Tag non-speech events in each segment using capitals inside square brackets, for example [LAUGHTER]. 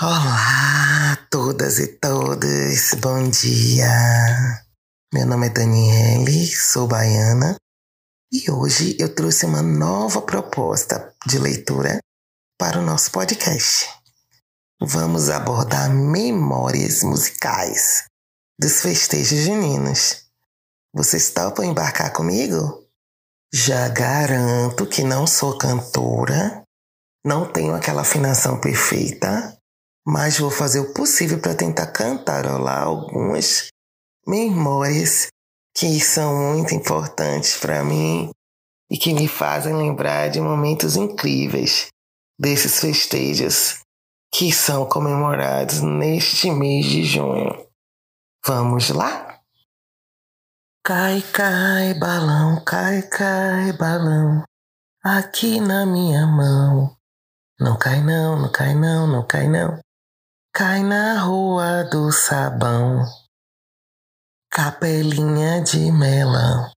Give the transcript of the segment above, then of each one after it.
Olá, todas e todos, bom dia. Meu nome é Daniele, sou baiana e hoje eu trouxe uma nova proposta de leitura para o nosso podcast. Vamos abordar memórias musicais dos festejos juninos. Vocês topam embarcar comigo? Já garanto que não sou cantora, não tenho aquela afinação perfeita, mas vou fazer o possível para tentar cantarolar algumas memórias que são muito importantes para mim e que me fazem lembrar de momentos incríveis desses festejos que são comemorados neste mês de junho. Vamos lá? Cai, cai, balão, cai, cai, balão, aqui na minha mão. Não cai não, não cai não, não cai não. Cai na rua do sabão. Capelinha de melão.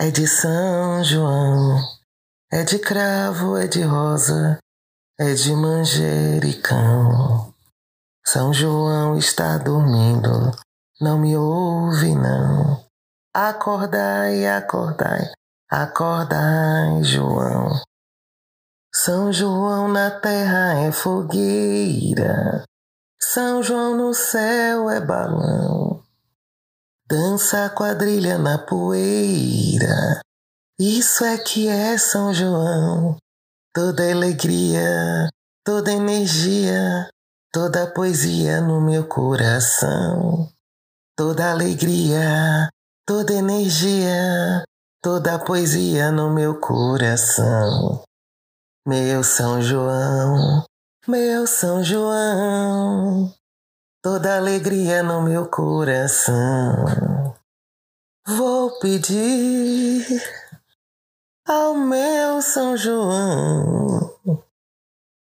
É de São João. É de cravo, é de rosa. É de manjericão. São João está dormindo. Não me ouve, não. Acordai, acordai. Acordai, João. São João na terra é fogueira. São João no céu é balão, dança a quadrilha na poeira. Isso é que é São João, toda alegria, toda energia, toda poesia no meu coração. Toda alegria, toda energia, toda poesia no meu coração. Meu São João, meu São João, toda alegria no meu coração. Vou pedir ao meu São João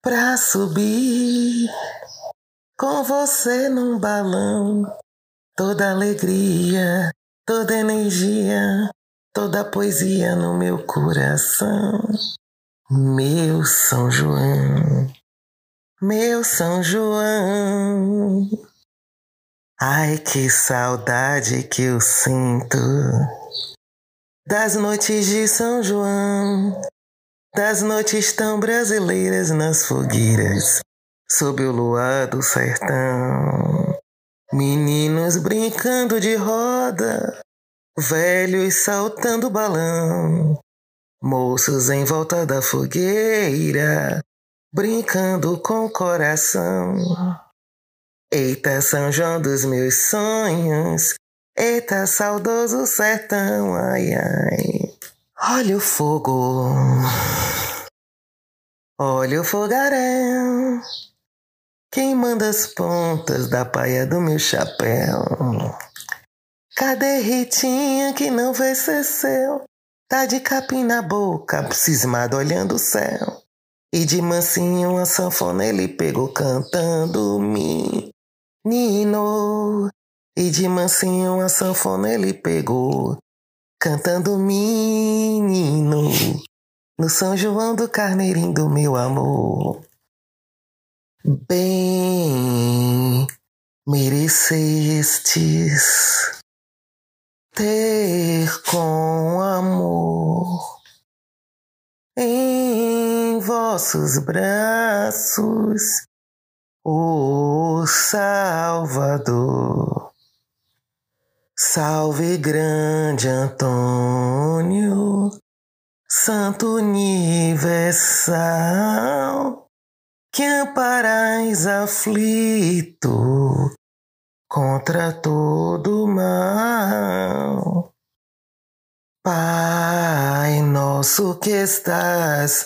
pra subir com você num balão. Toda alegria, toda energia, toda poesia no meu coração. Meu São João. Meu São João, ai que saudade que eu sinto das noites de São João, das noites tão brasileiras nas fogueiras, sob o luar do sertão. Meninos brincando de roda, velhos saltando balão, moços em volta da fogueira brincando com o coração. Eita, São João dos meus sonhos, eita, saudoso sertão, ai, ai. Olha o fogo, olha o fogaréu, queimando as pontas da paia do meu chapéu. Cadê Ritinha que não vê ser seu? Tá de capim na boca, cismado olhando o céu. E de mansinho a sanfona ele pegou cantando menino. E de mansinho a sanfona ele pegou cantando menino. No São João do Carneirinho do meu amor. Bem merecestes ter com amor vossos braços, o Salvador. Salve grande Antônio, Santo Universal, que amparais aflito contra todo mal. Pai nosso que estás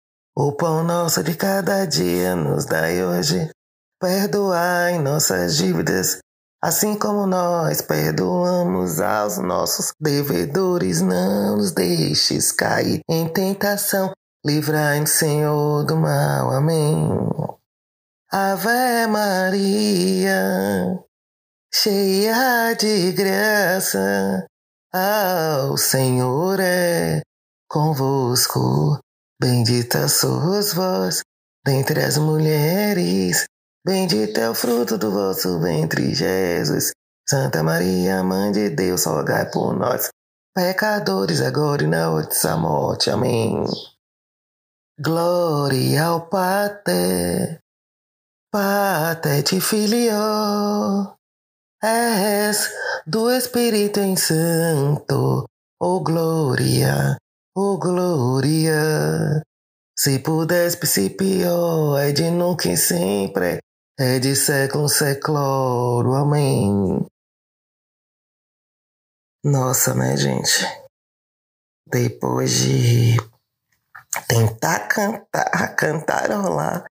O pão nosso de cada dia nos dai hoje. Perdoai nossas dívidas, Assim como nós perdoamos aos nossos devedores, não nos deixes cair em tentação. Livrai-nos, Senhor, do mal. Amém. Ave Maria, cheia de graça, ao Senhor é convosco. Bendita sois vós dentre as mulheres Bendito é o fruto do vosso ventre, Jesus. Santa Maria, Mãe de Deus, rogai por nós, pecadores, agora e na hora da morte. Amém. Glória ao Pater, Pater de Filho, és do Espírito em Santo, oh glória, oh glória. Se pudesse se pior, é de nunca e sempre, é de século século, amém. Nossa, né, gente? Depois de tentar cantar, cantarolar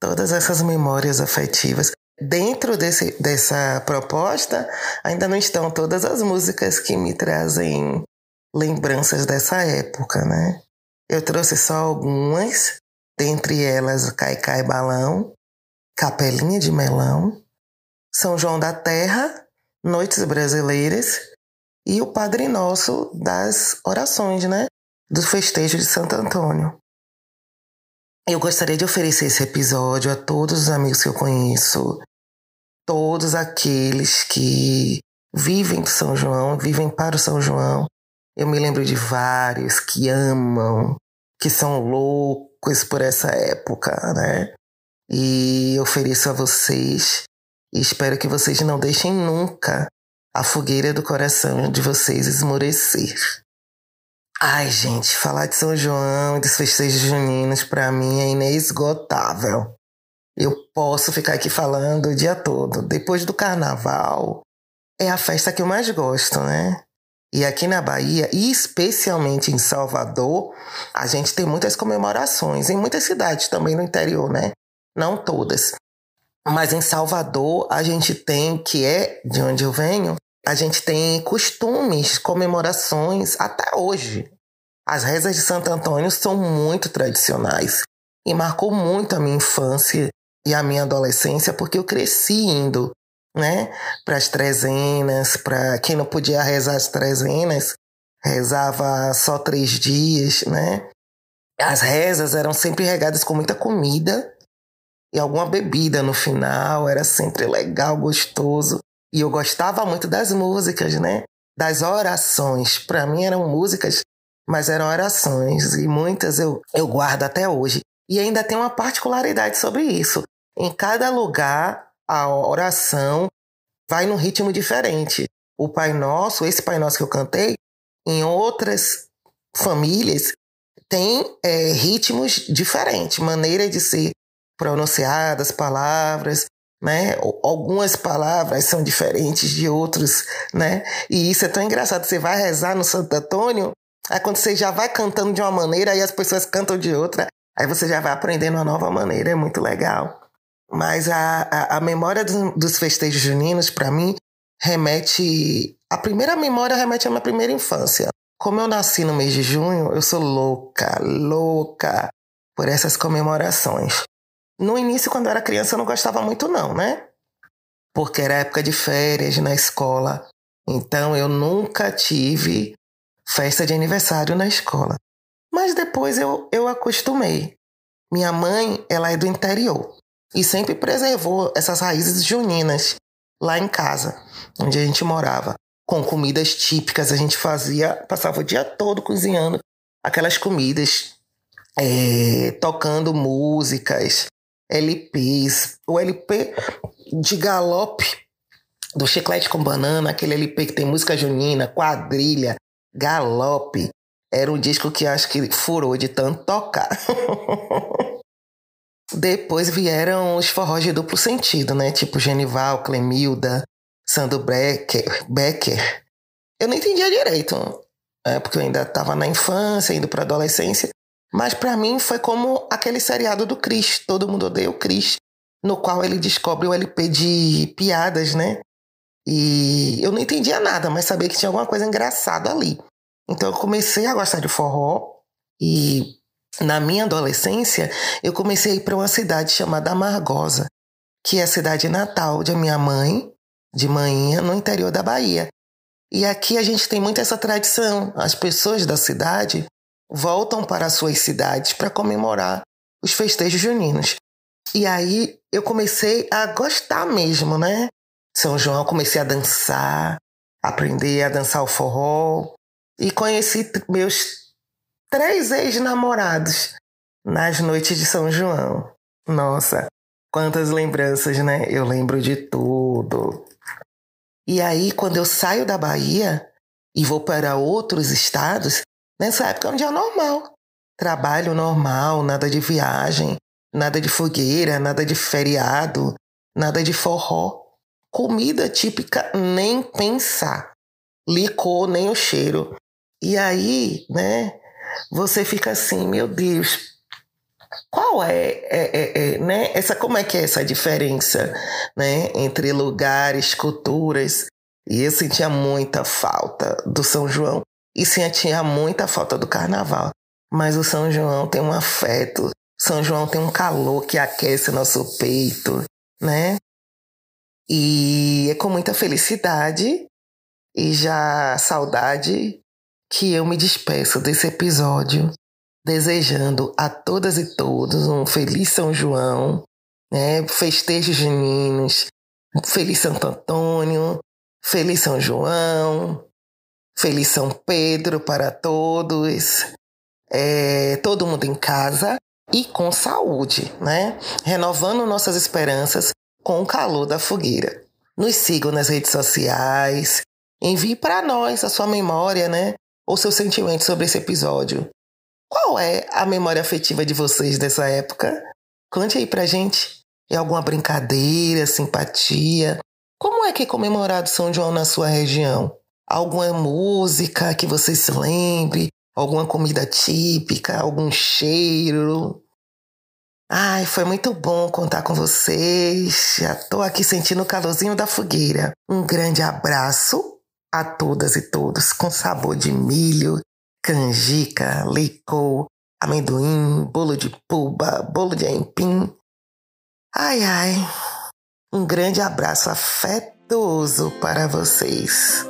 todas essas memórias afetivas, dentro desse, dessa proposta, ainda não estão todas as músicas que me trazem lembranças dessa época, né? Eu trouxe só algumas, dentre elas Caicai Balão, Capelinha de Melão, São João da Terra, Noites Brasileiras e o Padre Nosso das orações, né? Do festejo de Santo Antônio. Eu gostaria de oferecer esse episódio a todos os amigos que eu conheço, todos aqueles que vivem São João, vivem para o São João. Eu me lembro de vários que amam, que são loucos por essa época, né? e ofereço a vocês e espero que vocês não deixem nunca a fogueira do coração de vocês esmorecer. Ai, gente, falar de São João e dos festejos juninos para mim é inesgotável. Eu posso ficar aqui falando o dia todo. Depois do carnaval, é a festa que eu mais gosto, né? E aqui na Bahia, e especialmente em Salvador, a gente tem muitas comemorações, em muitas cidades também no interior, né? não todas. Mas em Salvador, a gente tem, que é de onde eu venho, a gente tem costumes, comemorações até hoje. As rezas de Santo Antônio são muito tradicionais e marcou muito a minha infância e a minha adolescência porque eu cresci indo, né, para as trezenas, para quem não podia rezar as trezenas, rezava só três dias, né? As rezas eram sempre regadas com muita comida e alguma bebida no final, era sempre legal, gostoso. E eu gostava muito das músicas, né? Das orações. Para mim eram músicas, mas eram orações. E muitas eu, eu guardo até hoje. E ainda tem uma particularidade sobre isso. Em cada lugar, a oração vai num ritmo diferente. O Pai Nosso, esse Pai Nosso que eu cantei, em outras famílias, tem é, ritmos diferentes, maneira de ser pronunciadas, palavras, né? Algumas palavras são diferentes de outros, né? E isso é tão engraçado. Você vai rezar no Santo Antônio, aí quando você já vai cantando de uma maneira, aí as pessoas cantam de outra, aí você já vai aprendendo uma nova maneira, é muito legal. Mas a, a, a memória do, dos festejos juninos, para mim, remete. A primeira memória remete à minha primeira infância. Como eu nasci no mês de junho, eu sou louca, louca por essas comemorações. No início, quando eu era criança, eu não gostava muito, não, né? Porque era época de férias na escola. Então eu nunca tive festa de aniversário na escola. Mas depois eu, eu acostumei. Minha mãe, ela é do interior e sempre preservou essas raízes juninas lá em casa, onde a gente morava. Com comidas típicas, a gente fazia, passava o dia todo cozinhando aquelas comidas, é, tocando músicas, LPs. O LP de galope do Chiclete com Banana, aquele LP que tem música junina, quadrilha, galope. Era um disco que acho que furou de tanto tocar. [LAUGHS] Depois vieram os forrós de duplo sentido, né? Tipo Genival, Clemilda, Sandro Becker. Becker. Eu não entendia direito, é, porque eu ainda estava na infância, indo para adolescência. Mas para mim foi como aquele seriado do Chris, Todo Mundo Odeia o Chris, no qual ele descobre o LP de piadas, né? E eu não entendia nada, mas sabia que tinha alguma coisa engraçada ali. Então eu comecei a gostar de forró e na minha adolescência eu comecei a ir para uma cidade chamada Amargosa, que é a cidade natal de minha mãe, de manhã, no interior da Bahia. E aqui a gente tem muito essa tradição. As pessoas da cidade voltam para suas cidades para comemorar os festejos juninos. E aí eu comecei a gostar mesmo, né? São João, comecei a dançar, aprender a dançar o forró e conheci meus três ex-namorados nas noites de São João. Nossa, quantas lembranças, né? Eu lembro de tudo. E aí, quando eu saio da Bahia e vou para outros estados, nessa época é um dia normal. Trabalho normal, nada de viagem, nada de fogueira, nada de feriado, nada de forró. Comida típica, nem pensar. Licor, nem o cheiro. E aí, né, você fica assim, meu Deus, qual é, é, é, é, né, essa, como é que é essa diferença, né, entre lugares, culturas? E eu sentia muita falta do São João e sentia muita falta do carnaval. Mas o São João tem um afeto, São João tem um calor que aquece nosso peito, né? E é com muita felicidade e já saudade que eu me despeço desse episódio, desejando a todas e todos um feliz São João, né? festejos juninos, feliz Santo Antônio, feliz São João, feliz São Pedro para todos, é, todo mundo em casa e com saúde, né? Renovando nossas esperanças com o calor da fogueira. Nos sigam nas redes sociais, envie para nós a sua memória, né? Ou seu sentimento sobre esse episódio. Qual é a memória afetiva de vocês dessa época? Conte aí pra gente. É alguma brincadeira, simpatia? Como é que é comemorado São João na sua região? Alguma música que você se lembre? Alguma comida típica? Algum cheiro? Ai, foi muito bom contar com vocês. Já tô aqui sentindo o calorzinho da fogueira. Um grande abraço a todas e todos com sabor de milho, canjica, leicou, amendoim, bolo de puba, bolo de aipim. Ai, ai. Um grande abraço afetuoso para vocês.